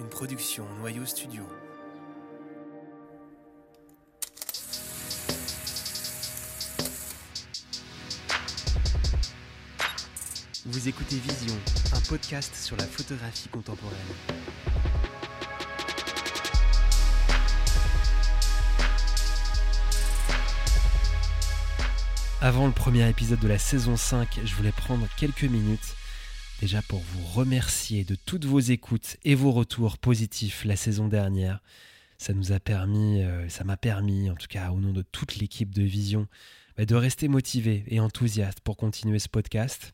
une production Noyau Studio. Vous écoutez Vision, un podcast sur la photographie contemporaine. Avant le premier épisode de la saison 5, je voulais prendre quelques minutes déjà pour vous remercier de toutes vos écoutes et vos retours positifs la saison dernière. Ça nous a permis, euh, ça m'a permis, en tout cas au nom de toute l'équipe de Vision, bah, de rester motivé et enthousiaste pour continuer ce podcast.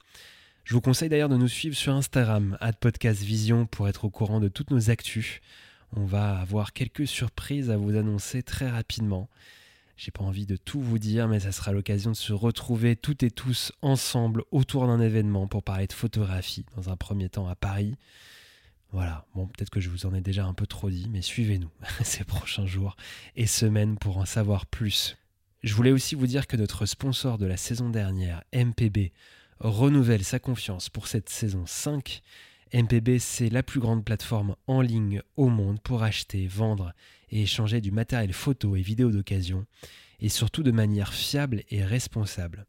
Je vous conseille d'ailleurs de nous suivre sur Instagram, @podcastvision, pour être au courant de toutes nos actus. On va avoir quelques surprises à vous annoncer très rapidement. J'ai pas envie de tout vous dire, mais ça sera l'occasion de se retrouver toutes et tous ensemble autour d'un événement pour parler de photographie, dans un premier temps à Paris. Voilà, bon, peut-être que je vous en ai déjà un peu trop dit, mais suivez-nous ces prochains jours et semaines pour en savoir plus. Je voulais aussi vous dire que notre sponsor de la saison dernière, MPB, renouvelle sa confiance pour cette saison 5. MPB, c'est la plus grande plateforme en ligne au monde pour acheter, vendre et échanger du matériel photo et vidéo d'occasion, et surtout de manière fiable et responsable.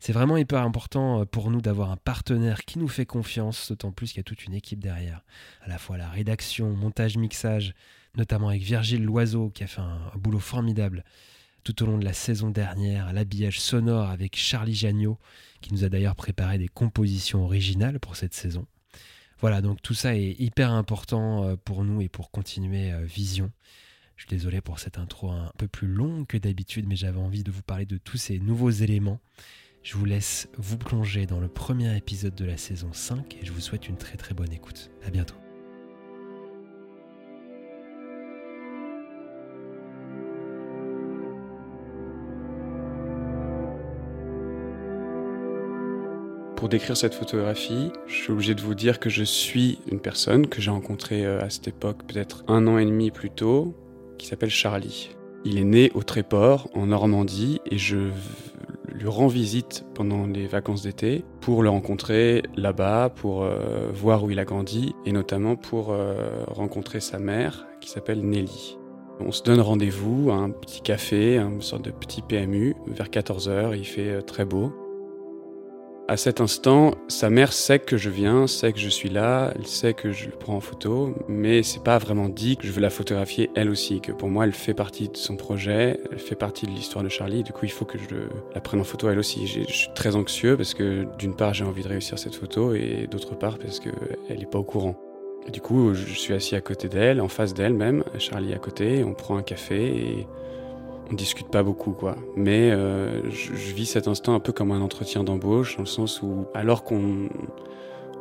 C'est vraiment hyper important euh, pour nous d'avoir un partenaire qui nous fait confiance, d'autant plus qu'il y a toute une équipe derrière, à la fois la rédaction, montage, mixage, notamment avec Virgile Loiseau qui a fait un, boulot formidable tout au long de la saison dernière, l'habillage sonore avec Charlie Jagnot, qui nous a d'ailleurs préparé des compositions originales pour cette saison. Voilà, donc tout ça est hyper important euh, pour nous et pour continuer euh, Vision. Je suis désolé pour cette intro un peu plus longue que d'habitude, mais j'avais envie de vous parler de tous ces nouveaux éléments. Je vous laisse vous plonger dans le premier épisode de la saison 5 et je vous souhaite une très très bonne écoute. À bientôt. Pour décrire cette photographie, je suis obligé de vous dire que je suis une personne que j'ai rencontrée euh, à cette époque, peut-être un an et demi plus tôt, qui s'appelle Charlie. Il est né au Tréport, en Normandie, et je lui rends visite pendant les vacances d'été pour le rencontrer là-bas, pour euh, voir où il a grandi, et notamment pour euh, rencontrer sa mère, qui s'appelle Nelly. On se donne rendez-vous à un petit café, une sorte de petit PMU, vers 14h, il fait euh, très beau. À cet instant, sa mère sait que je viens, sait que je suis là, elle sait que je le prends en photo, mais c'est pas vraiment dit que je veux la photographier elle aussi, que pour moi elle fait partie de son projet, elle fait partie de l'histoire de Charlie, du coup il faut que je la prenne en photo elle aussi. Je suis très anxieux parce que d'une part j'ai envie de réussir cette photo et d'autre part parce qu'elle n'est pas au courant. Du coup je suis assis à côté d'elle, en face d'elle même, Charlie à côté, on prend un café et on discute pas beaucoup, quoi. Mais euh, je, vis cet instant un peu comme un entretien d'embauche, dans le sens où, alors qu'on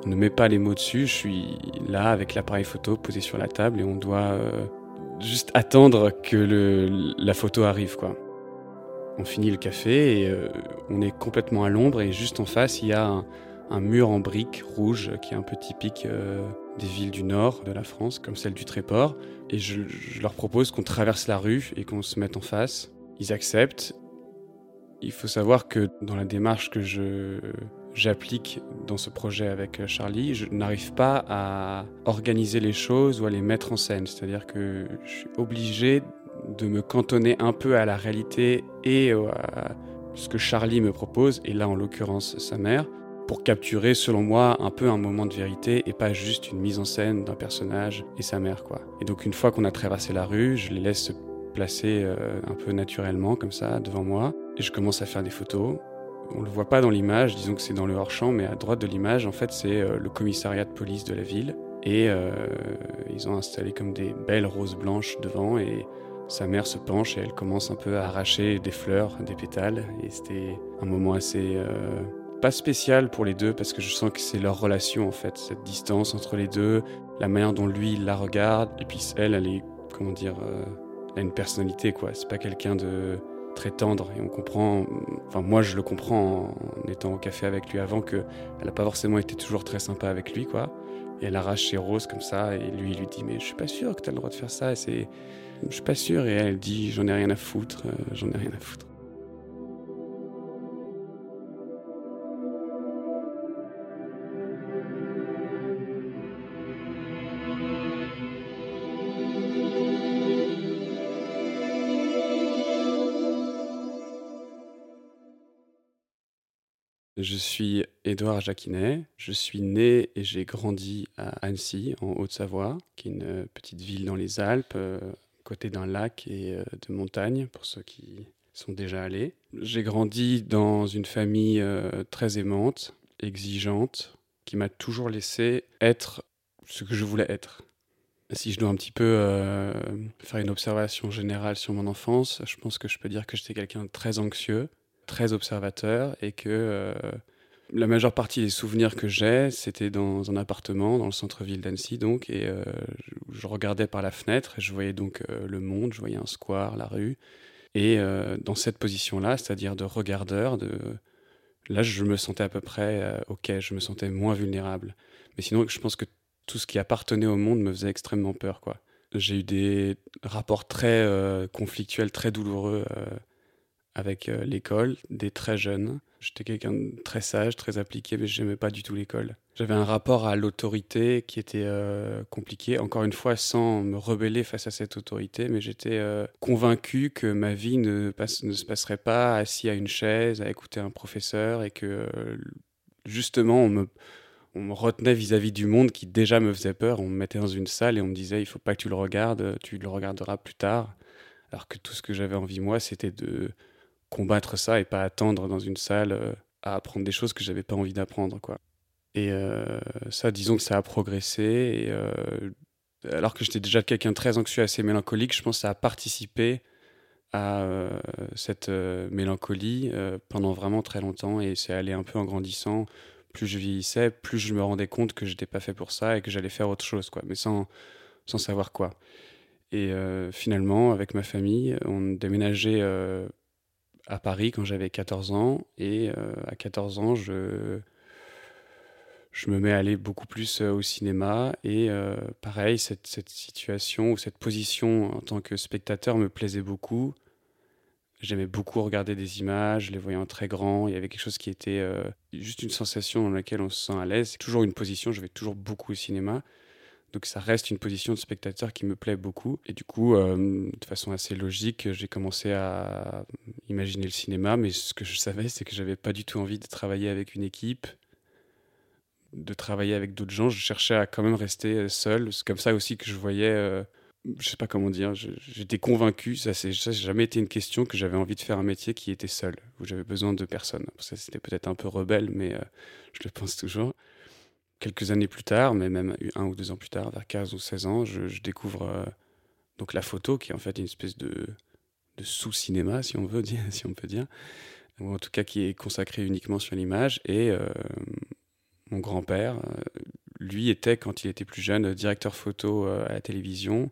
ne met pas les mots dessus, je suis là avec l'appareil photo posé sur la table et on doit euh, juste attendre que la photo arrive, quoi. On finit le café et euh, on est complètement à l'ombre et juste en face, il y a un, mur en briques rouge qui est un peu typique des villes du nord de la France, comme celle du Tréport. Et je, leur propose qu'on traverse la rue et qu'on se mette en face. Ils acceptent. Il faut savoir que dans la démarche que je j'applique dans ce projet avec Charlie, je n'arrive pas à organiser les choses ou à les mettre en scène. C'est-à-dire que je suis obligé de me cantonner un peu à la réalité et à ce que Charlie me propose, et là en l'occurrence sa mère, pour capturer, selon moi, un peu un moment de vérité et pas juste une mise en scène d'un personnage et sa mère, quoi. Et donc, une fois qu'on a traversé la rue, je les laisse se placer euh, un peu naturellement, comme ça, devant moi, et je commence à faire des photos. On le voit pas dans l'image, disons que c'est dans le hors-champ, mais à droite de l'image, en fait, c'est euh, le commissariat de police de la ville. Et euh, ils ont installé comme des belles roses blanches devant et sa mère se penche et elle commence un peu à arracher des fleurs, des pétales. Et c'était un moment assez pas spécial pour les deux parce que je sens que c'est leur relation en fait, cette distance entre les deux, la manière dont lui la regarde et puis elle, elle est comment dire, euh, elle a une personnalité quoi. C'est pas quelqu'un de très tendre et on comprend, enfin moi je le comprends en étant au café avec lui avant que elle a pas forcément été toujours très sympa avec lui quoi. Et elle arrache ses roses comme ça et lui il lui dit mais je suis pas sûr que tu as le droit de faire ça et c'est je suis pas sûr et elle dit j'en ai rien à foutre, euh, j'en ai rien à foutre. Je suis Édouard Jacquinet. Je suis né et j'ai grandi à Annecy, en Haute-Savoie, qui est une petite ville dans les Alpes, euh, côté d'un lac et euh, de montagnes, pour ceux qui sont déjà allés. J'ai grandi dans une famille euh, très aimante, exigeante, qui m'a toujours laissé être ce que je voulais être. Si je dois un petit peu faire une observation générale sur mon enfance, je pense que je peux dire que j'étais quelqu'un de très anxieux, très observateur et que euh, la majeure partie des souvenirs que j'ai, c'était dans un appartement dans le centre-ville d'Annecy, donc, et euh, je, regardais par la fenêtre et je voyais donc euh, le monde, je voyais un square, la rue, et dans cette position-là, c'est-à-dire de regardeur, de là, je me sentais à peu près ok, je me sentais moins vulnérable. Mais sinon, je pense que tout ce qui appartenait au monde me faisait extrêmement peur, quoi. J'ai eu des rapports très conflictuels, très douloureux avec euh, l'école dès très jeune. J'étais quelqu'un de très sage, très appliqué, mais je n'aimais pas du tout l'école. J'avais un rapport à l'autorité qui était euh, compliqué, encore une fois sans me rebeller face à cette autorité, mais j'étais euh, convaincu que ma vie ne, ne, se passerait pas assis à une chaise, à écouter un professeur, et que justement on me, retenait vis-à-vis du monde qui déjà me faisait peur. On me mettait dans une salle et on me disait il faut pas que tu le regardes, tu le regarderas plus tard. Alors que tout ce que j'avais envie moi, c'était de combattre ça et pas attendre dans une salle euh, à apprendre des choses que j'avais pas envie d'apprendre quoi. Et euh, ça, disons que ça a progressé. Et, euh, alors que j'étais déjà quelqu'un très anxieux, assez mélancolique, je pense que ça a participé à cette mélancolie pendant vraiment très longtemps. Et c'est allé un peu en grandissant. Plus je vieillissais, plus je me rendais compte que j'étais pas fait pour ça et que j'allais faire autre chose, quoi, mais sans, sans savoir quoi. Et finalement, avec ma famille, on déménageait à Paris quand j'avais 14 ans. Et euh, à 14 ans, je, je me mets à aller beaucoup plus euh, au cinéma. Et euh, pareil, cette, cette, situation ou cette position en tant que spectateur me plaisait beaucoup. J'aimais beaucoup regarder des images, les voyais en très grand. Il y avait quelque chose qui était juste une sensation dans laquelle on se sent à l'aise. C'est toujours une position, je vais toujours beaucoup au cinéma. Donc ça reste une position de spectateur qui me plaît beaucoup. Et du coup, euh, de façon assez logique, j'ai commencé à imaginer le cinéma, mais ce que je savais, c'est que j'avais pas du tout envie de travailler avec une équipe, de travailler avec d'autres gens. Je cherchais à quand même rester seul. C'est comme ça aussi que je voyais, euh, je sais pas comment dire, j'étais convaincu, ça n'a jamais été une question, que j'avais envie de faire un métier qui était seul, où j'avais besoin de personne. Ça, c'était peut-être un peu rebelle, mais euh, je le pense toujours quelques années plus tard, mais même un ou deux ans plus tard, vers 15 ou 16 ans, je, découvre euh, donc la photo, qui est en fait une espèce de, sous-cinéma, si on veut si on peut dire, ou en tout cas qui est consacré uniquement sur l'image. Et euh, mon grand-père, euh, lui, était quand il était plus jeune directeur photo à la télévision,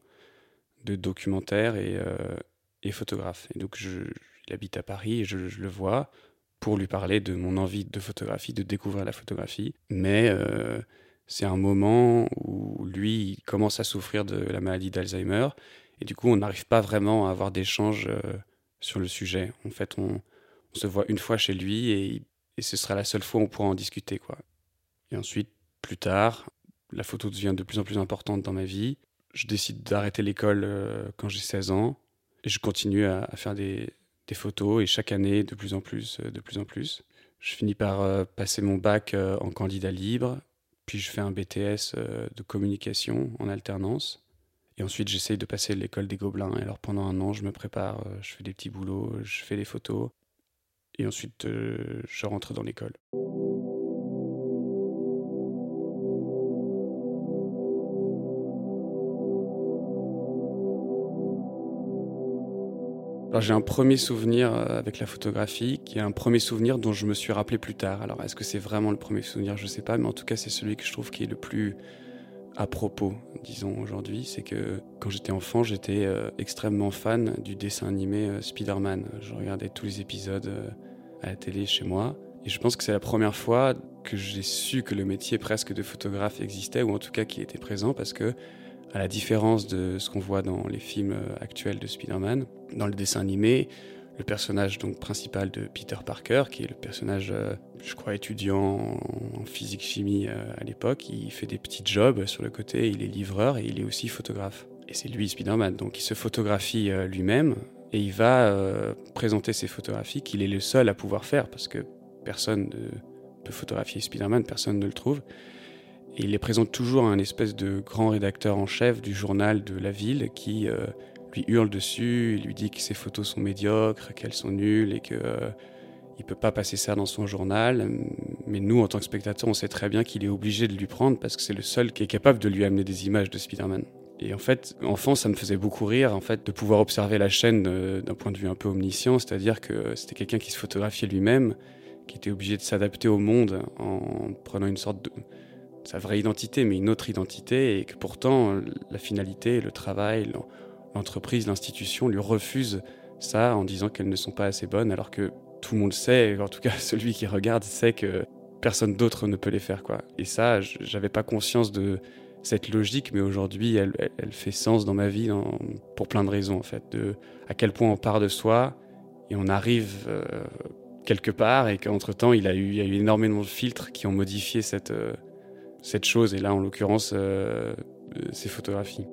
de documentaires et, photographe. Et donc, il habite à Paris et je le vois pour lui parler de mon envie de photographie, de découvrir la photographie. Mais euh, c'est un moment où lui il commence à souffrir de la maladie d'Alzheimer et du coup on n'arrive pas vraiment à avoir d'échanges euh, sur le sujet. En fait, on, se voit une fois chez lui et, ce sera la seule fois où on pourra en discuter. Quoi. Et ensuite, plus tard, la photo devient de plus en plus importante dans ma vie. Je décide d'arrêter l'école euh, quand j'ai 16 ans et je continue à faire des, des photos et chaque année de plus en plus, euh, de plus en plus. Je finis par euh, passer mon bac euh, en candidat libre, puis je fais un BTS de communication en alternance. Et ensuite, j'essaye de passer l'école des Gobelins. Alors, pendant un an, je me prépare, je fais des petits boulots, je fais des photos. Et ensuite, je rentre dans l'école. J'ai un premier souvenir euh, avec la photographie, qui est un premier souvenir dont je me suis rappelé plus tard. Alors est-ce que c'est vraiment le premier souvenir? Je ne sais pas, mais en tout cas c'est celui que je trouve qui est le plus à propos, disons aujourd'hui. C'est que quand j'étais enfant, j'étais euh, extrêmement fan du dessin animé euh, Spider-Man. Je regardais tous les épisodes à la télé chez moi. Et je pense que c'est la première fois que j'ai su que le métier presque de photographe existait, ou en tout cas qu'il était présent, parce que à la différence de ce qu'on voit dans les films euh, actuels de Spider-Man, dans le dessin animé, le personnage donc principal de Peter Parker, qui est le personnage, euh, je crois, étudiant en physique-chimie euh, à l'époque, il fait des petits jobs sur le côté, il est livreur et il est aussi photographe. Et c'est lui Spider-Man, donc il se photographie lui-même et il va présenter ses photographies qu'il est le seul à pouvoir faire parce que personne peut photographier Spider-Man, personne ne le trouve. Et il les présente toujours à un espèce de grand rédacteur en chef du journal de la ville qui euh, lui hurle dessus, il lui dit que ses photos sont médiocres, qu'elles sont nulles et qu'il euh, ne peut pas passer ça dans son journal. Mais nous, en tant que spectateurs, on sait très bien qu'il est obligé de lui prendre parce que c'est le seul qui est capable de lui amener des images de Spider-Man. Et en fait, enfant, ça me faisait beaucoup rire en fait de pouvoir observer la chaîne euh, d'un point de vue un peu omniscient, c'est-à-dire que c'était quelqu'un qui se photographiait lui-même, qui était obligé de s'adapter au monde en prenant une sorte de sa vraie identité, mais une autre identité, et que pourtant la finalité, le travail, l'entreprise, l'institution lui refusent ça en disant qu'elles ne sont pas assez bonnes, alors que tout le monde sait, en tout cas celui qui regarde sait que personne d'autre ne peut les faire, quoi. Et ça, j'avais pas conscience de cette logique, mais aujourd'hui, elle, fait sens dans ma vie pour plein de raisons, en fait, de à quel point on part de soi et on arrive euh, quelque part, et qu'entre temps, il, y a eu énormément de filtres qui ont modifié cette, euh, chose, et là, en l'occurrence, euh, ces photographies.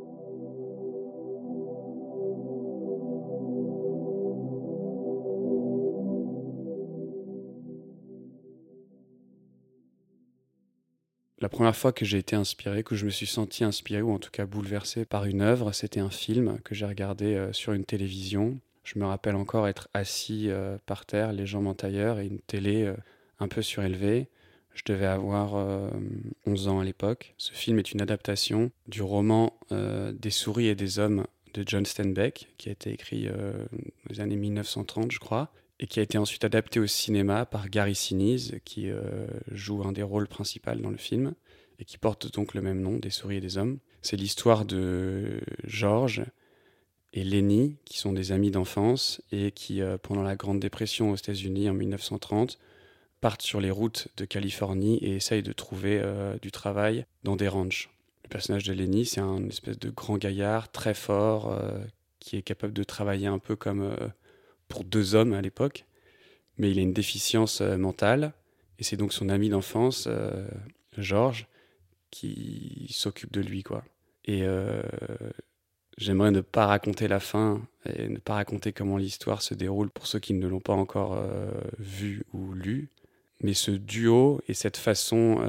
La première fois que j'ai été inspiré, que je me suis senti inspiré ou en tout cas bouleversé par une œuvre, c'était un film que j'ai regardé euh, sur une télévision. Je me rappelle encore être assis euh, par terre, les jambes en tailleur et une télé euh, un peu surélevée. Je devais avoir 11 ans à l'époque. Ce film est une adaptation du roman Des souris et des hommes de John Steinbeck, qui a été écrit dans les années 1930, je crois, et qui a été ensuite adapté au cinéma par Gary Sinise, qui euh, joue un des rôles principaux dans le film, et qui porte donc le même nom, Des souris et des hommes. C'est l'histoire de George et Lenny, qui sont des amis d'enfance, et qui, euh, pendant la Grande Dépression aux États-Unis en 1930, partent sur les routes de Californie et essayent de trouver euh, du travail dans des ranchs. Le personnage de Lenny, c'est un espèce de grand gaillard très fort, qui est capable de travailler un peu comme pour deux hommes à l'époque, mais il a une déficience euh, mentale, et c'est donc son ami d'enfance, euh, Georges, qui s'occupe de lui, quoi. Et euh, j'aimerais ne pas raconter la fin et ne pas raconter comment l'histoire se déroule pour ceux qui ne l'ont pas encore vu ou lu. Mais ce duo et cette façon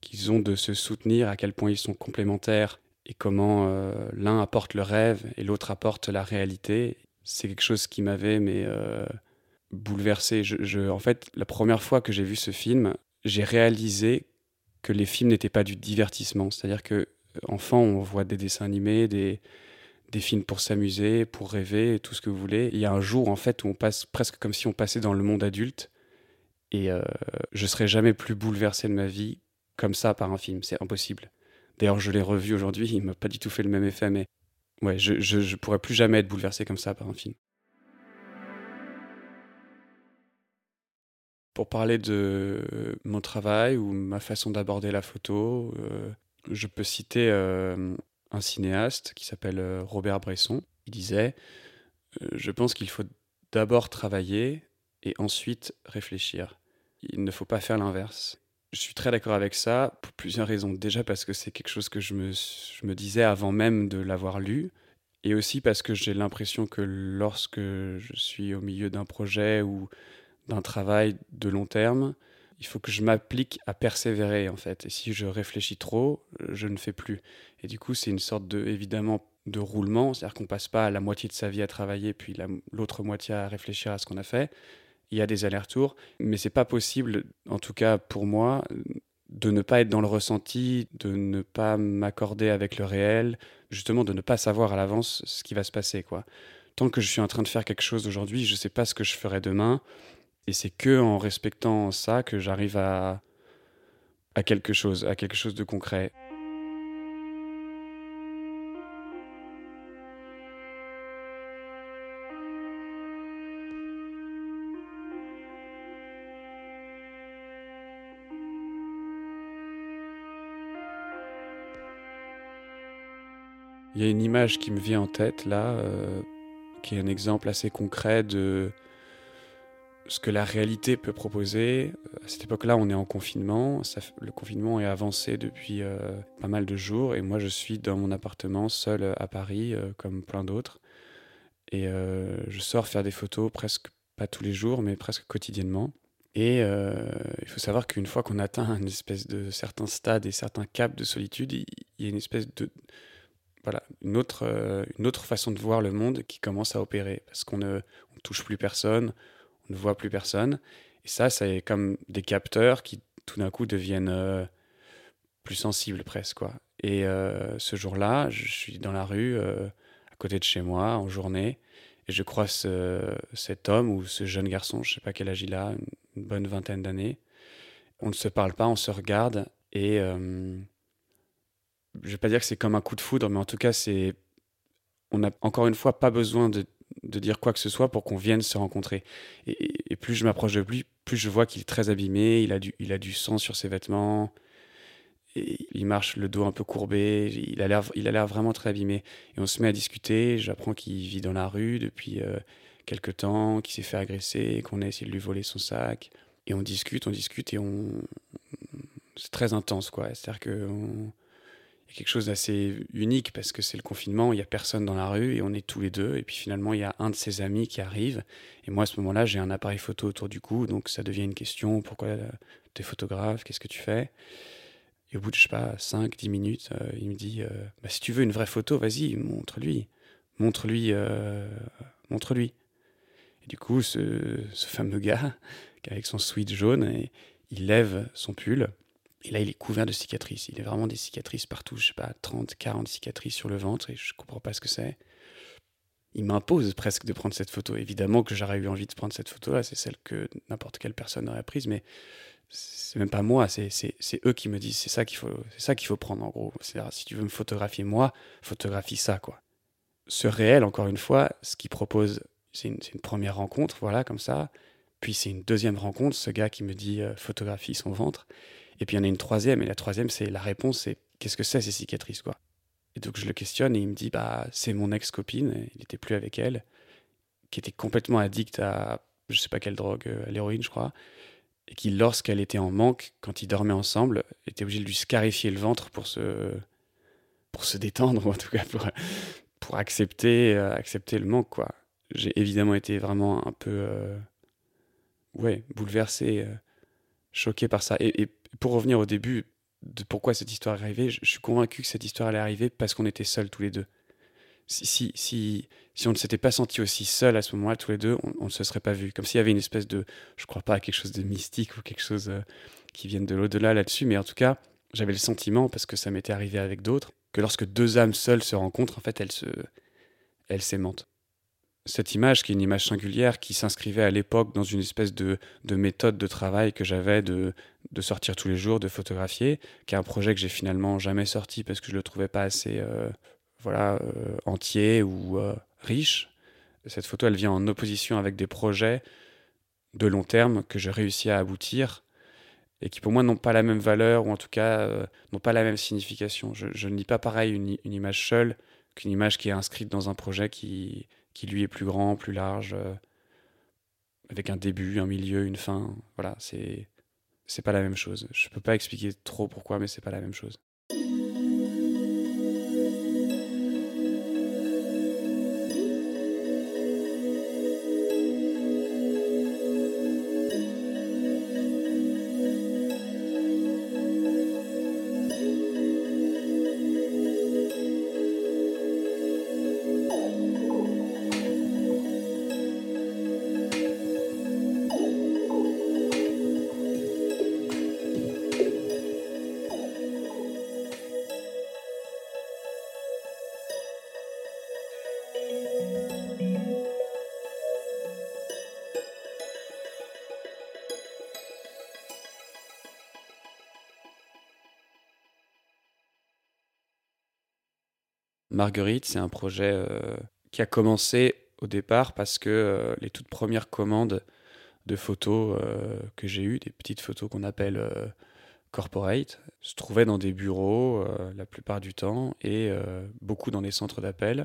qu'ils ont de se soutenir, à quel point ils sont complémentaires et comment l'un apporte le rêve et l'autre apporte la réalité, c'est quelque chose qui m'avait mais euh, bouleversé. Je, en fait, la première fois que j'ai vu ce film, j'ai réalisé que les films n'étaient pas du divertissement. C'est-à-dire que euh, enfant, on voit des dessins animés, des, des films pour s'amuser, pour rêver, tout ce que vous voulez. Il y a un jour en fait où on passe presque comme si on passait dans le monde adulte, et euh, je serais jamais plus bouleversé de ma vie comme ça par un film. C'est impossible. D'ailleurs, je l'ai revu aujourd'hui, il m'a pas du tout fait le même effet, mais ouais, je, je, pourrais plus jamais être bouleversé comme ça par un film. Pour parler de mon travail ou ma façon d'aborder la photo, euh, je peux citer euh, un cinéaste qui s'appelle euh, Robert Bresson. Il disait Je pense qu'il faut d'abord travailler et ensuite réfléchir. Il ne faut pas faire l'inverse. Je suis très d'accord avec ça pour plusieurs raisons. Déjà parce que c'est quelque chose que je me, disais avant même de l'avoir lu. Et aussi parce que j'ai l'impression que lorsque je suis au milieu d'un projet ou d'un travail de long terme, il faut que je m'applique à persévérer en fait. Et si je réfléchis trop, je ne fais plus. Et du coup, c'est une sorte de, évidemment, de roulement, c'est-à-dire qu'on passe pas la moitié de sa vie à travailler, puis l'autre moitié à réfléchir à ce qu'on a fait il y a des allers-retours, mais c'est pas possible, en tout cas pour moi, de ne pas être dans le ressenti, de ne pas m'accorder avec le réel, justement de ne pas savoir à l'avance ce qui va se passer, quoi. Tant que je suis en train de faire quelque chose aujourd'hui, je sais pas ce que je ferai demain, et c'est que en respectant ça que j'arrive à quelque chose, à quelque chose de concret. Il y a une image qui me vient en tête là, euh, qui est un exemple assez concret de ce que la réalité peut proposer. À cette époque-là, on est en confinement. le confinement est avancé depuis euh, pas mal de jours et moi, je suis dans mon appartement seul à Paris, euh, comme plein d'autres. Et je sors faire des photos presque pas tous les jours, mais presque quotidiennement. Et euh, il faut savoir qu'une fois qu'on atteint une espèce de et certains caps de solitude, il y a une espèce de voilà une autre euh, une autre façon de voir le monde qui commence à opérer parce qu'on ne touche plus personne, on ne voit plus personne. Et ça, c'est comme des capteurs qui tout d'un coup deviennent euh, plus sensibles presque quoi. Et ce jour-là, je suis dans la rue à côté de chez moi en journée et je croise cet homme ou ce jeune garçon, je sais pas quel âge il a, une bonne vingtaine d'années. On ne se parle pas, on se regarde et euh, je vais pas dire que c'est comme un coup de foudre, mais en tout cas, c'est on n'a encore une fois pas besoin de, de, dire quoi que ce soit pour qu'on vienne se rencontrer. Et, plus je m'approche de lui, plus je vois qu'il est très abîmé, il a du, il a du sang sur ses vêtements, il marche le dos un peu courbé, il a l'air, vraiment très abîmé. Et on se met à discuter, j'apprends qu'il vit dans la rue depuis euh, quelque temps, qu'il s'est fait agresser, qu'on a essayé de lui voler son sac. Et on discute, on discute et on. C'est très intense, quoi. C'est-à-dire qu'il y a quelque chose d'assez unique parce que c'est le confinement, il n'y a personne dans la rue et on est tous les deux. Et puis finalement, il y a un de ses amis qui arrive. Et moi, à ce moment-là, j'ai un appareil photo autour du cou, donc ça devient une question pourquoi tu es photographe Qu'est-ce que tu fais? Et au bout de, je sais pas, 5, 10 minutes, euh, il me dit euh, bah, si tu veux une vraie photo, vas-y, montre-lui. Montre-lui. Euh, montre-lui. Et du coup, ce, fameux gars, avec son sweat jaune, il lève son pull. Et là, il est couvert de cicatrices. Il a vraiment des cicatrices partout. Je sais pas, 30, 40 cicatrices sur le ventre et je comprends pas ce que c'est. Il m'impose presque de prendre cette photo. Évidemment que j'aurais eu envie de prendre cette photo-là. C'est celle que n'importe quelle personne aurait prise. Mais c'est même pas moi. C'est eux qui me disent c'est ça qu'il faut, faut prendre en gros. C'est-à-dire, si tu veux me photographier moi, photographie ça, quoi. Ce réel, encore une fois, ce qu'il propose c'est une, première rencontre, voilà, comme ça. Puis c'est une deuxième rencontre, ce gars qui me dit euh, photographie son ventre. Et puis il y en a une troisième, et la troisième, c'est la réponse, c'est qu'est-ce que c'est ces cicatrices, quoi? Et donc je le questionne, et il me dit, bah, c'est mon ex-copine, il n'était plus avec elle, qui était complètement addict à, je sais pas quelle drogue, euh, à l'héroïne, je crois, et qui, lorsqu'elle était en manque, quand ils dormaient ensemble, était obligé de lui scarifier le ventre pour se, pour se détendre, ou en tout cas pour, pour accepter, euh, accepter le manque, quoi j'ai évidemment été vraiment un peu euh, ouais, bouleversé, euh, choqué par ça. Et, pour revenir au début de pourquoi cette histoire est arrivée, je, suis convaincu que cette histoire allait arriver parce qu'on était seuls tous les deux. Si, si, si, on ne s'était pas senti aussi seuls à ce moment-là, tous les deux, on ne se serait pas vus. Comme s'il y avait une espèce de, je crois pas quelque chose de mystique ou quelque chose euh, qui vienne de l'au-delà là-dessus, mais en tout cas, j'avais le sentiment, parce que ça m'était arrivé avec d'autres, que lorsque deux âmes seules se rencontrent, en fait, elles se, elles cette image qui est une image singulière qui s'inscrivait à l'époque dans une espèce de, méthode de travail que j'avais de, sortir tous les jours, de photographier, qui est un projet que j'ai finalement jamais sorti parce que je le trouvais pas assez euh, voilà euh, entier ou euh, riche. Cette photo, elle vient en opposition avec des projets de long terme que j'ai réussi à aboutir et qui pour moi n'ont pas la même valeur ou en tout cas n'ont pas la même signification. Je, ne lis pas pareil une image seule qu'une image qui est inscrite dans un projet qui, qui lui est plus grand, plus large, euh, avec un début, un milieu, une fin. Voilà, c'est c'est pas la même chose. Je peux pas expliquer trop pourquoi, mais c'est pas la même chose. Marguerite, c'est un projet euh, qui a commencé au départ parce que euh, les toutes premières commandes de photos euh, que j'ai eues, des petites photos qu'on appelle corporate, se trouvaient dans des bureaux la plupart du temps et beaucoup dans des centres d'appel.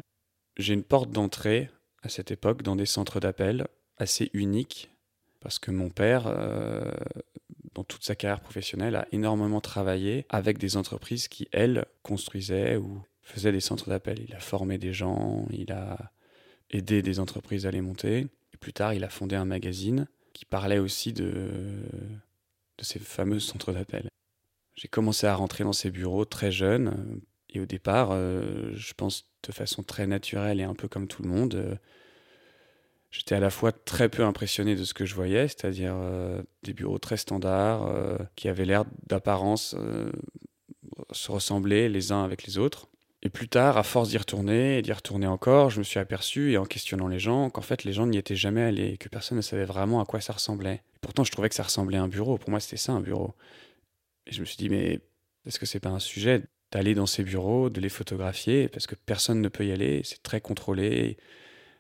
J'ai une porte d'entrée à cette époque dans des centres d'appel assez unique parce que mon père, dans toute sa carrière professionnelle, a énormément travaillé avec des entreprises qui, elles, construisaient ou faisait des centres d'appel. Il a formé des gens, il a aidé des entreprises à les monter. Et plus tard, il a fondé un magazine qui parlait aussi de, ces fameux centres d'appel. J'ai commencé à rentrer dans ces bureaux très jeune. Et au départ, je pense de façon très naturelle et un peu comme tout le monde, j'étais à la fois très peu impressionné de ce que je voyais, c'est-à-dire des bureaux très standards qui avaient l'air d'apparence se ressembler les uns avec les autres. Et plus tard, à force d'y retourner et d'y retourner encore, je me suis aperçu, et en questionnant les gens, qu'en fait les gens n'y étaient jamais allés, que personne ne savait vraiment à quoi ça ressemblait. pourtant, je trouvais que ça ressemblait à un bureau. Pour moi, c'était ça un bureau. Et je me suis dit, mais est-ce que c'est pas un sujet d'aller dans ces bureaux, de les photographier, parce que personne ne peut y aller, c'est très contrôlé,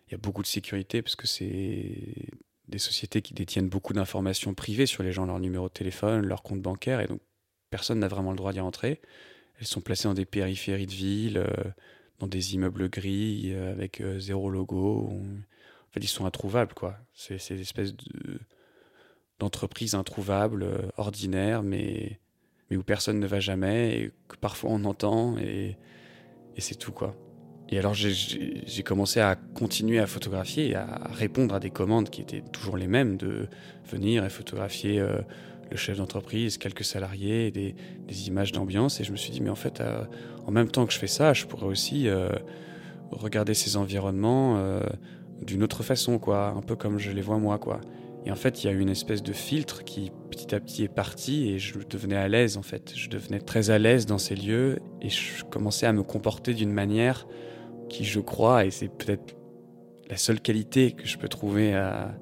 il y a beaucoup de sécurité, parce que c'est des sociétés qui détiennent beaucoup d'informations privées sur les gens, leur numéro de téléphone, leur compte bancaire, et donc personne n'a vraiment le droit d'y entrer. Elles sont placées dans des périphéries de ville, euh, dans des immeubles gris, euh, avec euh, zéro logo. En fait, ils sont introuvables, quoi. C'est des espèces d'entreprises introuvables, ordinaires, mais, où personne ne va jamais, et que parfois on entend, et, c'est tout, quoi. Et alors j'ai commencé à continuer à photographier à répondre à des commandes qui étaient toujours les mêmes, de venir et photographier le chef d'entreprise, quelques salariés, des, images d'ambiance. Et je me suis dit, mais en fait, euh, en même temps que je fais ça, je pourrais aussi euh, regarder ces environnements euh, d'une autre façon, quoi, un peu comme je les vois moi, quoi. Et en fait, il y a eu une espèce de filtre qui petit à petit est parti et je devenais à l'aise, en fait. Je devenais très à l'aise dans ces lieux et je commençais à me comporter d'une manière qui, je crois, et c'est peut-être la seule qualité que je peux trouver à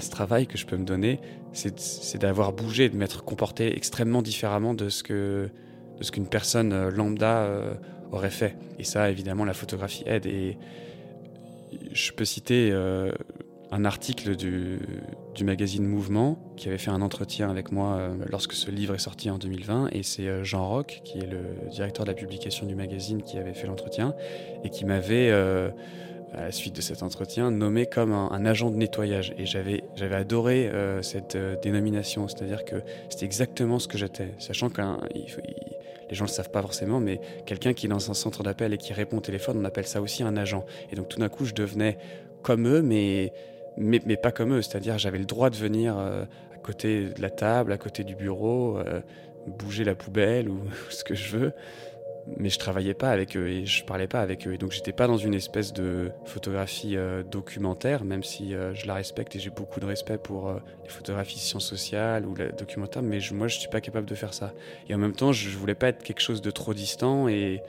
ce travail que je peux me donner, c'est d'avoir bougé, de m'être comporté extrêmement différemment de ce que de ce qu'une personne euh, lambda euh, aurait fait. Et ça, évidemment, la photographie aide. Et je peux citer euh, un article du, du, magazine Mouvement qui avait fait un entretien avec moi lorsque ce livre est sorti en 2020. Et c'est Jean Roch, qui est le directeur de la publication du magazine, qui avait fait l'entretien et qui m'avait à la suite de cet entretien, nommé comme un, agent de nettoyage. Et j'avais, adoré euh, cette euh, dénomination, c'est-à-dire que c'était exactement ce que j'étais, sachant que les gens ne le savent pas forcément, mais quelqu'un qui est dans un centre d'appel et qui répond au téléphone, on appelle ça aussi un agent. Et donc tout d'un coup, je devenais comme eux, mais, mais, mais pas comme eux, c'est-à-dire j'avais le droit de venir euh, à côté de la table, à côté du bureau, bouger la poubelle ou ce que je veux mais je travaillais pas avec eux et je parlais pas avec eux. Et donc j'étais pas dans une espèce de photographie euh, documentaire, même si euh, je la respecte et j'ai beaucoup de respect pour euh, les photographies sciences sociales ou la documentaire, mais moi je suis pas capable de faire ça. Et en même temps, je voulais pas être quelque chose de trop distant et,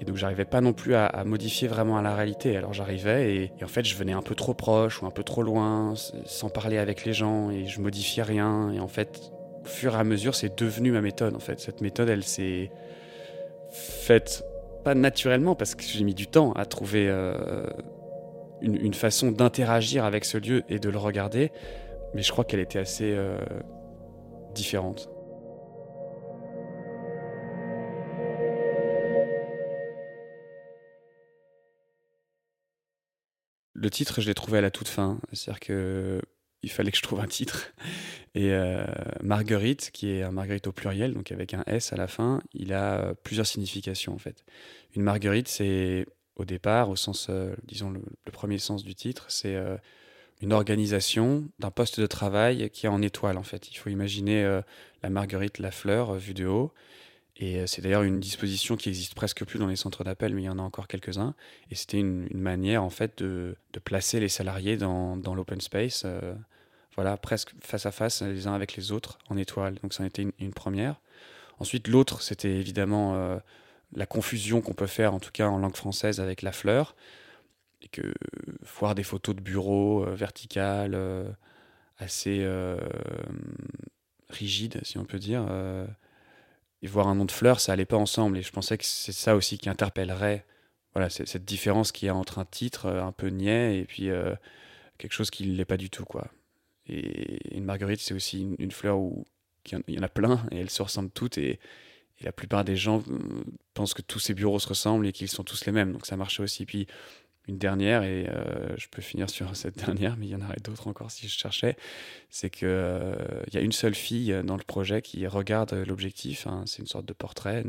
et donc j'arrivais pas non plus à, modifier vraiment à la réalité. Alors j'arrivais et, et, en fait je venais un peu trop proche ou un peu trop loin, sans parler avec les gens et je modifiais rien. Et en fait, au fur et à mesure, c'est devenu ma méthode. En fait, cette méthode, elle s'est faite pas naturellement parce que j'ai mis du temps à trouver euh, une, façon d'interagir avec ce lieu et de le regarder, mais je crois qu'elle était assez euh, différente. Le titre, je l'ai trouvé à la toute fin. C'est-à-dire que il fallait que je trouve un titre. Et euh, Marguerite, qui est un Marguerite au pluriel, donc avec un S à la fin, il a euh, plusieurs significations en fait. Une Marguerite, c'est au départ, au sens, euh, disons le, premier sens du titre, c'est une organisation d'un poste de travail qui est en étoile en fait. Il faut imaginer la Marguerite, la fleur, vue de haut. Et c'est d'ailleurs une disposition qui existe presque plus dans les centres d'appel, mais il y en a encore quelques-uns. Et c'était une, manière en fait de, placer les salariés dans, dans l'open space voilà, presque face à face les uns avec les autres en étoile. Donc ça a été une, première. Ensuite, l'autre, c'était évidemment euh, la confusion qu'on peut faire, en tout cas en langue française, avec la fleur. Et que voir des photos de bureaux euh, verticales, euh, assez rigides, si on peut dire, et voir un nom de fleur, ça allait pas ensemble. Et je pensais que c'est ça aussi qui interpellerait voilà, cette différence qu'il y a entre un titre un peu niais et puis quelque chose qui ne l'est pas du tout. quoi. Et une marguerite, c'est aussi une, fleur où il y en a plein et elles se ressemblent toutes. Et, la plupart des gens euh, pensent que tous ces bureaux se ressemblent et qu'ils sont tous les mêmes. Donc ça marchait aussi. Puis une dernière, et euh, je peux finir sur cette dernière, mais il y en aurait d'autres encore si je cherchais, c'est qu'il euh, y a une seule fille dans le projet qui regarde l'objectif. Hein. c'est une sorte de portrait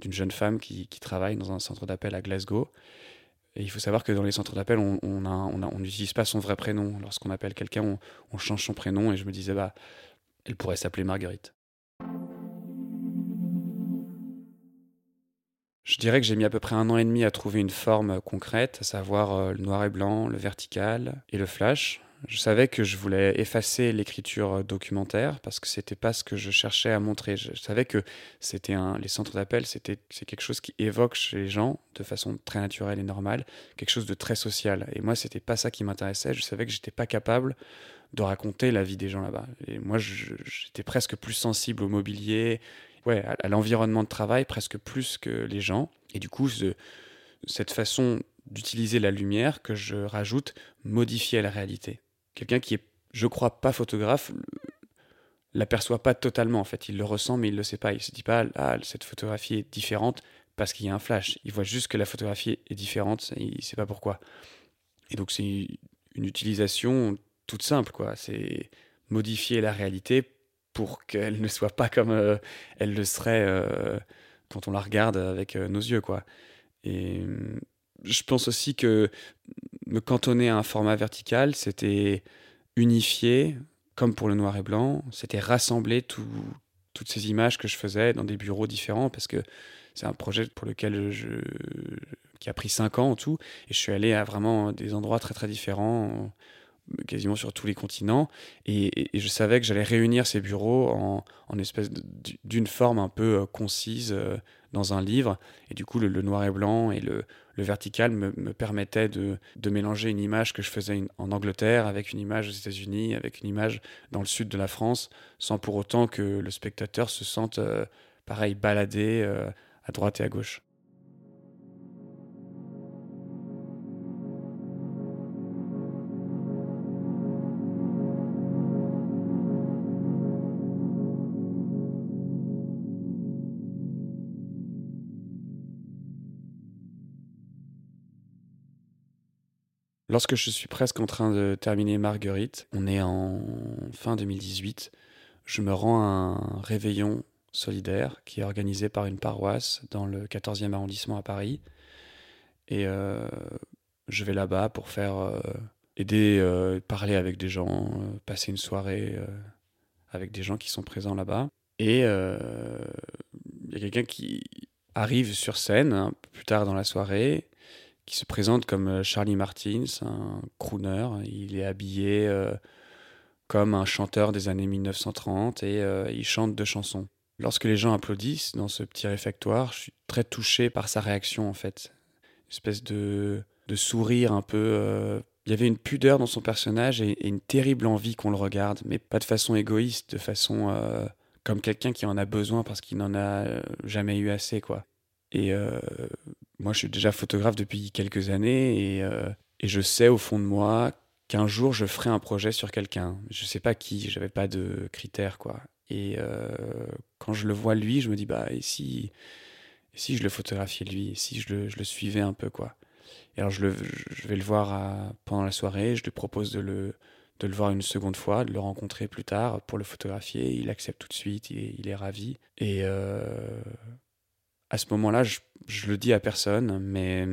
d'une jeune femme qui, travaille dans un centre d'appel à Glasgow. Et il faut savoir que dans les centres d'appel, on n'utilise pas son vrai prénom. Lorsqu'on appelle quelqu'un, on, on, change son prénom. Et je me disais, bah, elle pourrait s'appeler Marguerite. Je dirais que j'ai mis à peu près un an et demi à trouver une forme concrète, à savoir euh, le noir et blanc, le vertical et le flash. Je savais que je voulais effacer l'écriture euh, documentaire parce que c'était pas ce que je cherchais à montrer. Je savais que c'était un, les centres d'appel, c'était c'est quelque chose qui évoque chez les gens de façon très naturelle et normale, quelque chose de très social. Et moi, c'était pas ça qui m'intéressait. Je savais que j'étais pas capable de raconter la vie des gens là-bas. Et moi, j'étais presque plus sensible au mobilier, ouais, à, l'environnement de travail presque plus que les gens. Et du coup, cette façon d'utiliser la lumière que je rajoute modifiait la réalité. Quelqu'un qui est, je crois, pas photographe l'aperçoit pas totalement en fait. Il le ressent mais il le sait pas. Il se dit pas ah cette photographie est différente parce qu'il y a un flash. Il voit juste que la photographie est différente. Et il sait pas pourquoi. Et donc c'est une utilisation toute simple quoi. C'est modifier la réalité pour qu'elle ne soit pas comme euh, elle le serait euh, quand on la regarde avec euh, nos yeux, quoi. Et mm, je pense aussi que me cantonner à un format vertical, c'était unifier, comme pour le noir et blanc, c'était rassembler toutes ces images que je faisais dans des bureaux différents, parce que c'est un projet pour lequel je, qui a pris cinq ans en tout, et je suis allé à vraiment des endroits très très différents quasiment sur tous les continents. Et, je savais que j'allais réunir ces bureaux en, espèce d'une forme un peu euh, concise euh, dans un livre. Et du coup, le, noir et blanc et le, vertical me, me permettaient de, de, mélanger une image que je faisais en Angleterre avec une image aux États-Unis, avec une image dans le sud de la France, sans pour autant que le spectateur se sente, euh, pareil, baladé à droite et à gauche. Lorsque je suis presque en train de terminer Marguerite, on est en fin 2018, je me rends à un réveillon solidaire qui est organisé par une paroisse dans le 14e arrondissement à Paris. Et euh, je vais là-bas pour faire euh, aider, euh, parler avec des gens, passer une soirée avec des gens qui sont présents là-bas. Et il y a quelqu'un qui arrive sur scène peu plus tard dans la soirée qui se présente comme euh, Charlie Martins, un crooner. Il est habillé euh, comme un chanteur des années 1930 et euh, il chante deux chansons. Lorsque les gens applaudissent dans ce petit réfectoire, je suis très touché par sa réaction en fait. Une espèce de, de sourire un peu. Il y avait une pudeur dans son personnage et, une terrible envie qu'on le regarde, mais pas de façon égoïste, de façon comme quelqu'un qui en a besoin parce qu'il n'en a jamais eu assez quoi. Et moi, je suis déjà photographe depuis quelques années euh, et, je sais au fond de moi qu'un jour, je ferai un projet sur quelqu'un. Je sais pas qui, j'avais pas de critères, quoi. Et euh, quand je le vois lui, je me dis, bah, et si, si je le photographiais lui, et si je le, suivais un peu, quoi? Et alors, je, le, je vais le voir pendant la soirée, je lui propose de le, de le voir une seconde fois, de le rencontrer plus tard pour le photographier. Il accepte tout de suite, il, il est ravi. Et euh, à ce moment-là, je, le dis à personne, mais,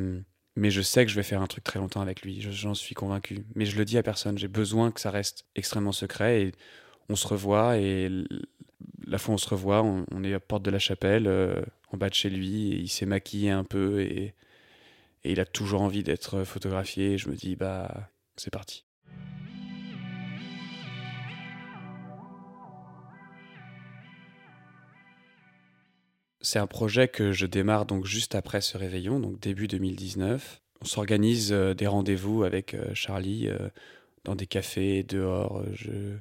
mais je sais que je vais faire un truc très longtemps avec lui. J'en suis convaincu. Mais je le dis à personne. J'ai besoin que ça reste extrêmement secret. Et on se revoit. Et la fois on se revoit, on, est à porte de la chapelle, euh, en bas de chez lui. Et il s'est maquillé un peu. Et, et il a toujours envie d'être photographié. Je me dis, bah, c'est parti. C'est un projet que je démarre donc juste après ce réveillon, donc début 2019. On s'organise euh, des rendez-vous avec euh, Charlie euh, dans des cafés, dehors. Je,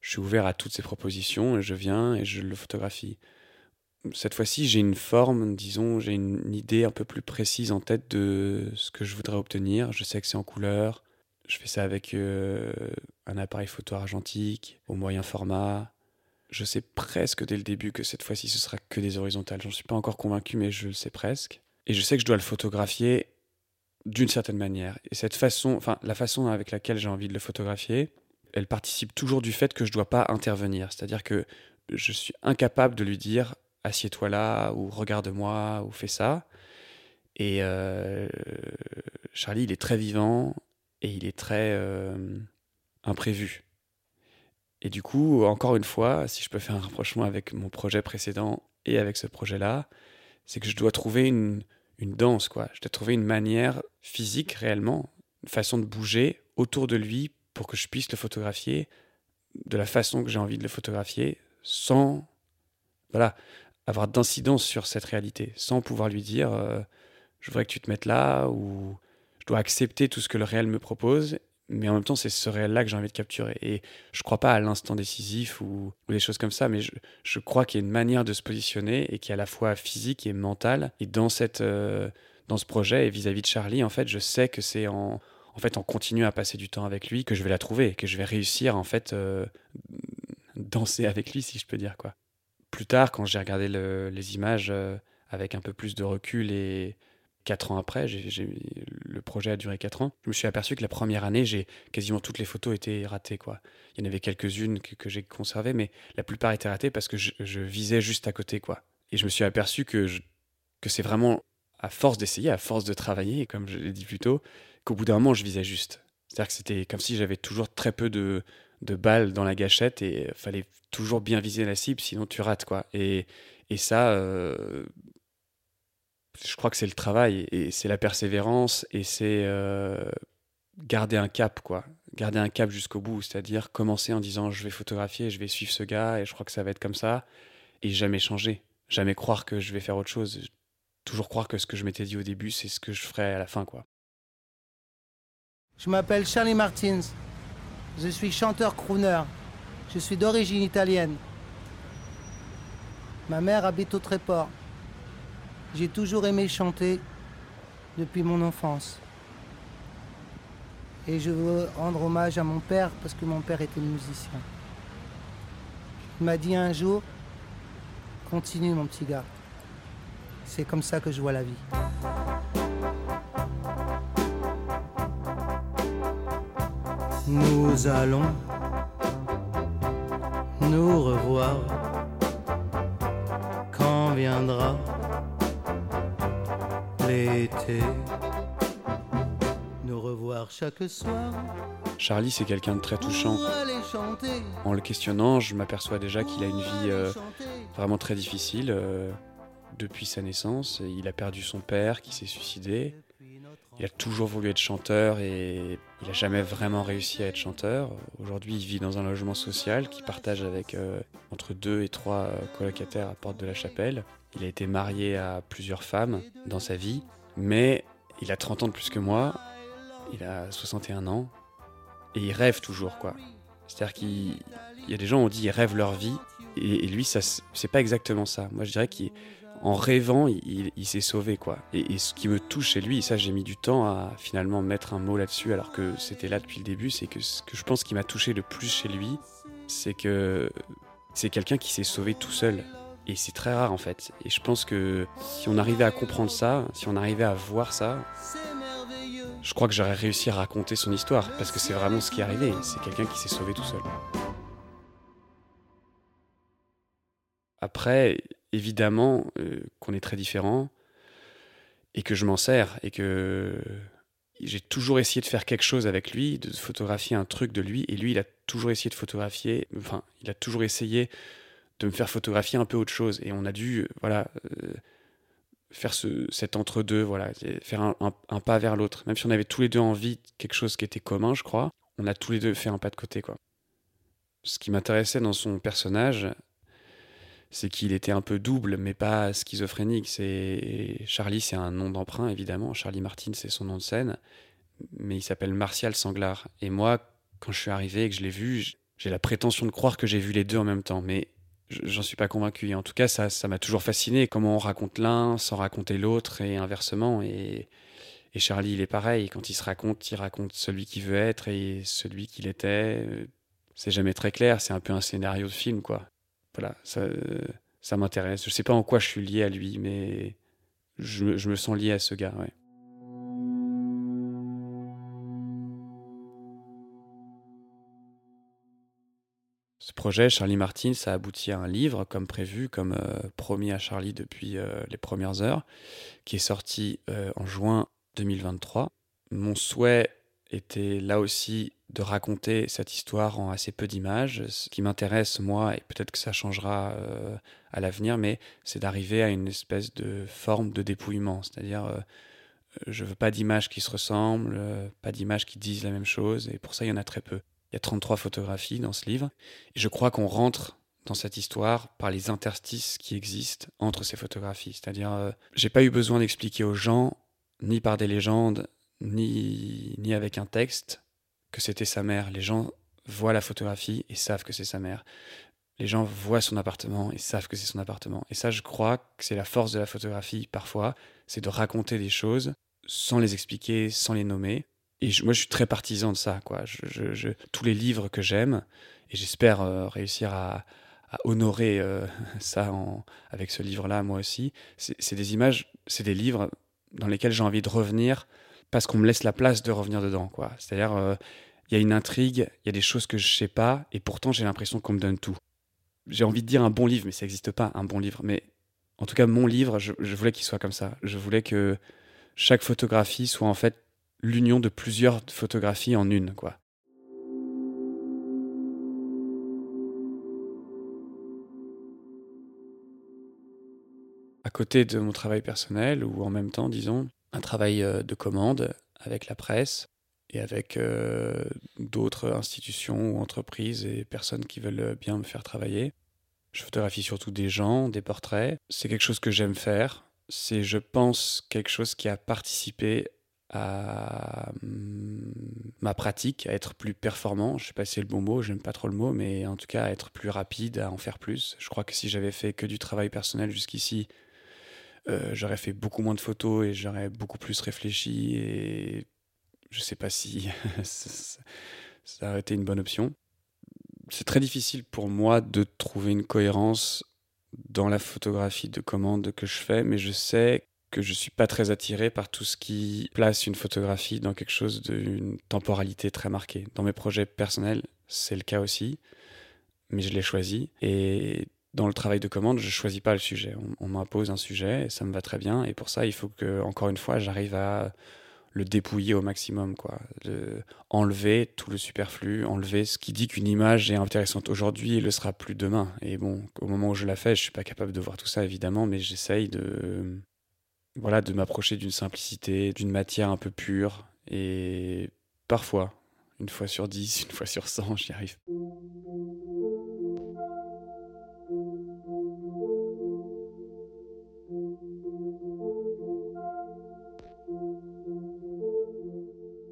suis ouvert à toutes ces propositions et je viens et je le photographie. Cette fois-ci, j'ai une forme, disons, j'ai une idée un peu plus précise en tête de ce que je voudrais obtenir. Je sais que c'est en couleur. Je fais ça avec un appareil photo argentique au moyen format je sais presque dès le début que cette fois-ci ce sera que des horizontales. J'en suis pas encore convaincu, mais je le sais presque. Et je sais que je dois le photographier d'une certaine manière. Et cette façon, enfin la façon avec laquelle j'ai envie de le photographier, elle participe toujours du fait que je dois pas intervenir. C'est-à-dire que je suis incapable de lui dire assieds-toi là ou regarde-moi ou fais ça. Et euh, Charlie, il est très vivant et il est très euh, imprévu. Et du coup, encore une fois, si je peux faire un rapprochement avec mon projet précédent et avec ce projet-là, c'est que je dois trouver une, danse, quoi. Je dois trouver une manière physique réellement, une façon de bouger autour de lui pour que je puisse le photographier de la façon que j'ai envie de le photographier sans voilà, avoir d'incidence sur cette réalité, sans pouvoir lui dire euh, je voudrais que tu te mettes là ou je dois accepter tout ce que le réel me propose, mais en même temps c'est ce réel-là que j'ai envie de capturer. Et je ne crois pas à l'instant décisif ou, des choses comme ça, mais je, crois qu'il y a une manière de se positionner et qui est à la fois physique et mentale. Et dans, cette, euh, dans ce projet et vis-à-vis de Charlie, en fait, je sais que c'est en, en fait, en continuant à passer du temps avec lui que je vais la trouver, que je vais réussir en fait euh, danser avec lui, si je peux dire quoi plus tard, quand j'ai regardé les images euh, avec un peu plus de recul et quatre ans après, le projet a duré quatre ans, je me suis aperçu que la première année, j'ai quasiment toutes les photos étaient ratées. Il y en avait quelques-unes que, j'ai conservées, mais la plupart étaient ratées parce que je, visais juste à côté. Et je me suis aperçu que, c'est vraiment à force d'essayer, à force de travailler, comme je l'ai dit plus tôt, qu'au bout d'un moment, je visais juste. C'est-à-dire que c'était comme si j'avais toujours très peu de, balles dans la gâchette et fallait toujours bien viser la cible, sinon tu rates et ça, euh, je crois que c'est le travail et c'est la persévérance et c'est euh, garder un cap quoi, garder un cap jusqu'au bout, c'est-à-dire commencer en disant je vais photographier, je vais suivre ce gars et je crois que ça va être comme ça et jamais changer, jamais croire que je vais faire autre chose, toujours croire que ce que je m'étais dit au début c'est ce que je ferai à la fin quoi. Je m'appelle Charlie Martins. Je suis chanteur crooner. Je suis d'origine italienne. Ma mère habite au Tréport. J'ai toujours aimé chanter depuis mon enfance. Et je veux rendre hommage à mon père parce que mon père était musicien. Il m'a dit un jour, continue mon petit gars. C'est comme ça que je vois la vie. Nous allons nous revoir quand viendra l'été. Nous revoir chaque soir. Charlie, c'est quelqu'un de très touchant. En le questionnant, je m'aperçois déjà qu'il a une vie euh, vraiment très difficile. Euh, depuis sa naissance, il a perdu son père qui s'est suicidé. Il a toujours voulu être chanteur et il n'a jamais vraiment réussi à être chanteur. Aujourd'hui, il vit dans un logement social qu'il partage avec euh, entre deux et trois colocataires à Porte de la Chapelle. Il a été marié à plusieurs femmes dans sa vie, mais il a 30 ans de plus que moi. Il a 61 ans et il rêve toujours, quoi. C'est-à-dire qu'il y a des gens, on dit, ils rêvent leur vie et, et lui, ça, c'est pas exactement ça. Moi, je dirais qu'il en rêvant, il, s'est sauvé, quoi. Et, ce qui me touche chez lui, et ça j'ai mis du temps à finalement mettre un mot là-dessus, alors que c'était là depuis le début, c'est que ce que je pense qui m'a touché le plus chez lui, c'est que c'est quelqu'un qui s'est sauvé tout seul. Et c'est très rare en fait. Et je pense que si on arrivait à comprendre ça, si on arrivait à voir ça, je crois que j'aurais réussi à raconter son histoire, parce que c'est vraiment ce qui est arrivé. C'est quelqu'un qui s'est sauvé tout seul. Après, évidemment euh, qu'on est très différents et que je m'en sers et que j'ai toujours essayé de faire quelque chose avec lui, de photographier un truc de lui et lui il a toujours essayé de photographier, enfin il a toujours essayé de me faire photographier un peu autre chose et on a dû euh, voilà euh, faire ce, cet entre-deux, voilà, faire un, pas vers l'autre. Même si on avait tous les deux envie de quelque chose qui était commun, je crois, on a tous les deux fait un pas de côté quoi. Ce qui m'intéressait dans son personnage, c'est qu'il était un peu double, mais pas schizophrénique. C'est Charlie, c'est un nom d'emprunt évidemment. Charlie Martin, c'est son nom de scène, mais il s'appelle Martial Sanglard. Et moi, quand je suis arrivé et que je l'ai vu, j'ai la prétention de croire que j'ai vu les deux en même temps, mais j'en suis pas convaincu. en tout cas, ça, ça m'a toujours fasciné. Comment on raconte l'un sans raconter l'autre et inversement. Et, et Charlie, il est pareil. Quand il se raconte, il raconte celui qu'il veut être et celui qu'il était. C'est jamais très clair. C'est un peu un scénario de film, quoi voilà, ça, ça m'intéresse. Je sais pas en quoi je suis lié à lui, mais je, me sens lié à ce gars, ouais. Ce projet, Charlie Martin, ça aboutit à un livre, comme prévu, comme euh, promis à Charlie depuis euh, les premières heures, qui est sorti euh, en juin 2023. Mon souhait était là aussi de raconter cette histoire en assez peu d'images. Ce qui m'intéresse, moi, et peut-être que ça changera à l'avenir, mais c'est d'arriver à une espèce de forme de dépouillement. C'est-à-dire, je veux pas d'images qui se ressemblent, pas d'images qui disent la même chose, et pour ça, il y en a très peu. Il y a 33 photographies dans ce livre. Et je crois qu'on rentre dans cette histoire par les interstices qui existent entre ces photographies. C'est-à-dire, euh, j'ai pas eu besoin d'expliquer aux gens, ni par des légendes, ni, ni avec un texte, que c'était sa mère. Les gens voient la photographie et savent que c'est sa mère. Les gens voient son appartement et savent que c'est son appartement. Et ça, je crois que c'est la force de la photographie parfois, c'est de raconter des choses sans les expliquer, sans les nommer, et moi, je suis très partisan de ça. Quoi. Je, tous les livres que j'aime, et j'espère euh, réussir à, honorer euh, ça avec ce livre-là, moi aussi, c'est des images, c'est des livres dans lesquels j'ai envie de revenir parce qu'on me laisse la place de revenir dedans. C'est-à-dire, euh, il y a une intrigue, il y a des choses que je sais pas, et pourtant j'ai l'impression qu'on me donne tout. J'ai envie de dire un bon livre, mais ça n'existe pas, un bon livre. Mais en tout cas, mon livre, je, je voulais qu'il soit comme ça. Je voulais que chaque photographie soit en fait l'union de plusieurs photographies en une, quoi. À côté de mon travail personnel, ou en même temps, disons, un travail euh, de commande avec la presse et avec euh, d'autres institutions ou entreprises et personnes qui veulent bien me faire travailler. Je photographie surtout des gens, des portraits. C'est quelque chose que j'aime faire. C'est, je pense, quelque chose qui a participé à mm, ma pratique, à être plus performant. Je sais pas si c'est le bon mot, j'aime pas trop le mot, mais en tout cas à être plus rapide, à en faire plus. Je crois que si j'avais fait que du travail personnel jusqu'ici, euh, j'aurais fait beaucoup moins de photos et j'aurais beaucoup plus réfléchi et je sais pas si ça aurait été une bonne option. C'est très difficile pour moi de trouver une cohérence dans la photographie de commande que je fais, mais je sais que je suis pas très attiré par tout ce qui place une photographie dans quelque chose d'une temporalité très marquée. Dans mes projets personnels, c'est le cas aussi, mais je l'ai choisi. Et dans le travail de commande, je choisis pas le sujet. On, m'impose un sujet et ça me va très bien. Et pour ça, il faut que, encore une fois, j'arrive à le dépouiller au maximum, quoi. enlever tout le superflu, enlever ce qui dit qu'une image est intéressante aujourd'hui et le sera plus demain. Et bon, au moment où je la fais, je suis pas capable de voir tout ça, évidemment, mais j'essaye de, voilà, de m'approcher d'une simplicité, d'une matière un peu pure. Et parfois, une fois sur dix, une fois sur cent, j'y arrive.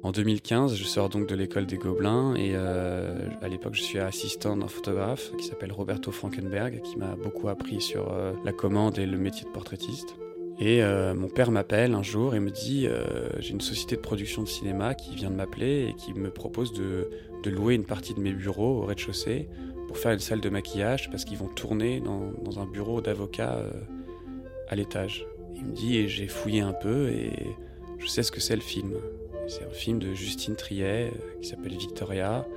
En 2015, je sors donc de l'école des Gobelins et euh, à l'époque, je suis assistant d'un photographe qui s'appelle Roberto Frankenberg, qui m'a beaucoup appris sur euh, la commande et le métier de portraitiste. Et euh, mon père m'appelle un jour et me dit euh, j'ai une société de production de cinéma qui vient de m'appeler et qui me propose de, louer une partie de mes bureaux au rez-de-chaussée pour faire une salle de maquillage parce qu'ils vont tourner dans, un bureau d'avocat euh, à l'étage. Il me dit j'ai fouillé un peu et je sais ce que c'est le film. C'est un film de Justine Triet qui s'appelle Victoria.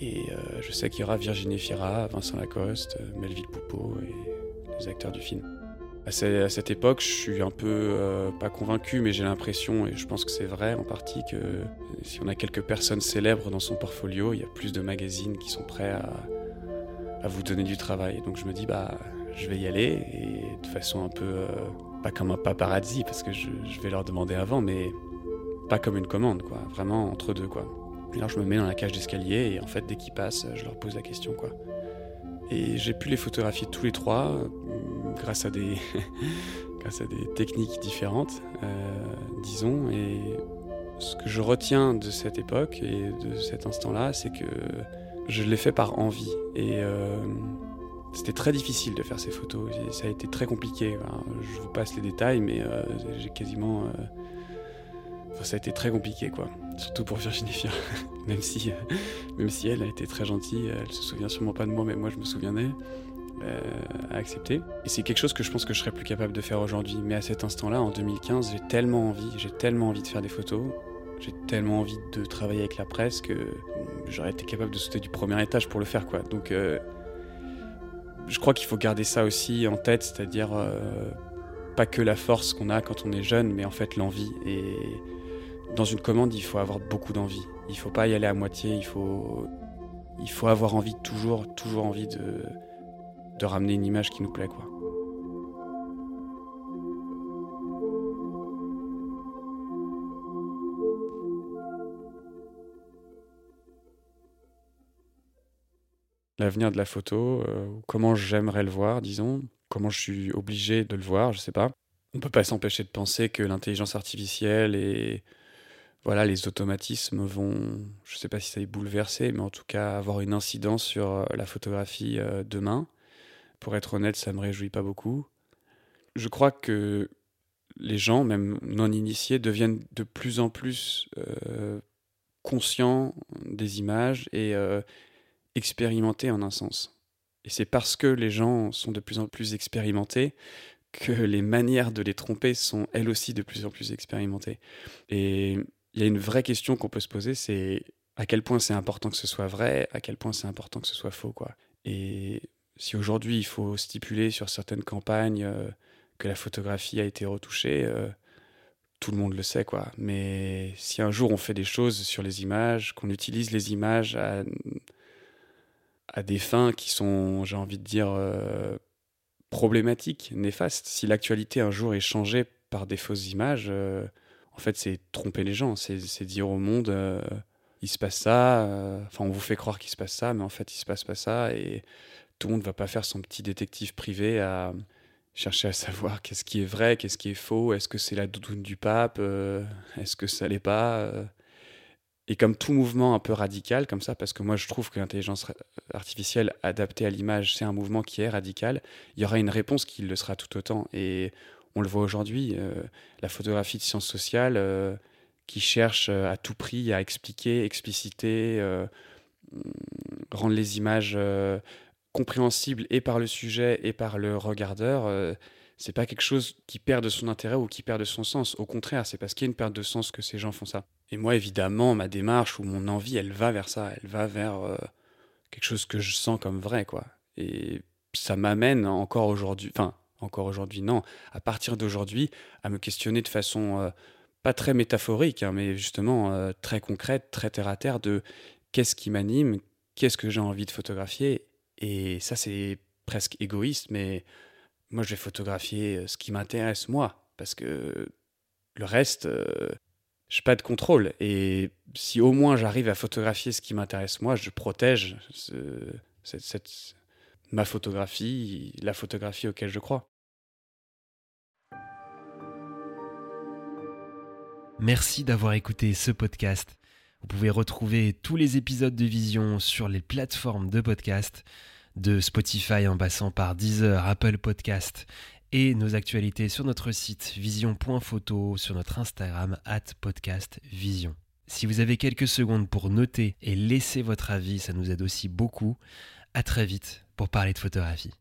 Et je sais qu'il y aura Virginie Fira, Vincent Lacoste, Melville Poupeau et les acteurs du film à, cette époque, je suis un peu euh, pas convaincu, mais j'ai l'impression, et je pense que c'est vrai en partie, que si on a quelques personnes célèbres dans son portfolio, il y a plus de magazines qui sont prêts à, vous donner du travail. Donc je me dis, bah, je vais y aller, et de façon un peu, euh, pas comme un paparazzi, parce que je, vais leur demander avant, mais pas comme une commande, quoi. Vraiment entre deux, quoi. Et alors je me mets dans la cage d'escalier, et en fait, dès qu'ils passent, je leur pose la question, quoi. Et j'ai pu les photographier tous les trois grâce à des, grâce à des techniques différentes, euh, disons. Et ce que je retiens de cette époque et de cet instant-là, c'est que je l'ai fait par envie. Et euh, c'était très difficile de faire ces photos. ça a été très compliqué. je vous passe les détails, mais euh, j'ai quasiment. ça a été très compliqué, quoi. Surtout pour Virginie Fier. même, si, même si elle a été très gentille, elle se souvient sûrement pas de moi, mais moi je me souviens. Euh, à accepter. Et c'est quelque chose que je pense que je serais plus capable de faire aujourd'hui. Mais à cet instant-là, en 2015, j'ai tellement envie, j'ai tellement envie de faire des photos, j'ai tellement envie de travailler avec la presse que j'aurais été capable de sauter du premier étage pour le faire, quoi. Donc, euh, je crois qu'il faut garder ça aussi en tête, c'est-à-dire euh, pas que la force qu'on a quand on est jeune, mais en fait l'envie. Et dans une commande, il faut avoir beaucoup d'envie. Il faut pas y aller à moitié, il faut, il faut avoir envie, toujours, toujours envie de, de ramener une image qui nous plaît, quoi. l'avenir de la photo, euh, comment j'aimerais le voir, disons, comment je suis obligé de le voir, je sais pas. On peut pas s'empêcher de penser que l'intelligence artificielle et voilà, les automatismes vont, je sais pas si ça est bouleversé, mais en tout cas avoir une incidence sur euh, la photographie euh, demain. Pour être honnête, ça me réjouit pas beaucoup. Je crois que les gens, même non initiés, deviennent de plus en plus conscients des images et, expérimentés en un sens. Et c'est parce que les gens sont de plus en plus expérimentés que les manières de les tromper sont elles aussi de plus en plus expérimentées. Et il y a une vraie question qu'on peut se poser, c'est à quel point c'est important que ce soit vrai, à quel point c'est important que ce soit faux, quoi. Et si aujourd'hui il faut stipuler sur certaines campagnes euh, que la photographie a été retouchée, euh, tout le monde le sait, quoi. Mais si un jour on fait des choses sur les images, qu'on utilise les images à des fins qui sont, j'ai envie de dire, euh, problématiques, néfastes. Si l'actualité un jour est changée par des fausses images, en fait, c'est tromper les gens. C'est dire au monde, il se passe ça, enfin, on vous fait croire qu'il se passe ça, mais en fait, il se passe pas ça. Et tout le monde va pas faire son petit détective privé à chercher à savoir qu'est-ce qui est vrai, qu'est-ce qui est faux, est-ce que c'est la doudoune du pape, est-ce que ça l'est pas et comme tout mouvement un peu radical, comme ça, parce que moi je trouve que l'intelligence artificielle adaptée à l'image, c'est un mouvement qui est radical, il y aura une réponse qui le sera tout autant. Et on le voit aujourd'hui, euh, la photographie de sciences sociales euh, qui cherche euh, à tout prix à expliquer, expliciter, rendre les images compréhensibles et par le sujet et par le regardeur c'est pas quelque chose qui perd de son intérêt ou qui perd de son sens. Au contraire, c'est parce qu'il y a une perte de sens que ces gens font ça. Et moi, évidemment, ma démarche ou mon envie, elle va vers ça. Elle va vers euh, quelque chose que je sens comme vrai, quoi. Et ça m'amène encore aujourd'hui, enfin, encore aujourd'hui, non, à partir d'aujourd'hui, à me questionner de façon euh, pas très métaphorique, hein, mais justement euh, très concrète, très terre à terre de qu'est-ce qui m'anime, qu'est-ce que j'ai envie de photographier. Et ça, c'est presque égoïste, mais moi, je vais photographier ce qui m'intéresse, moi, parce que le reste, je n'ai pas de contrôle. Et si au moins j'arrive à photographier ce qui m'intéresse, moi, je protège ma photographie, la photographie auquel je crois. Merci d'avoir écouté ce podcast. Vous pouvez retrouver tous les épisodes de Vision sur les plateformes de podcast de Spotify en passant par Deezer, Apple Podcast et nos actualités sur notre site vision.photo, sur notre Instagram at podcast vision. Si vous avez quelques secondes pour noter et laisser votre avis, ça nous aide aussi beaucoup. À très vite pour parler de photographie.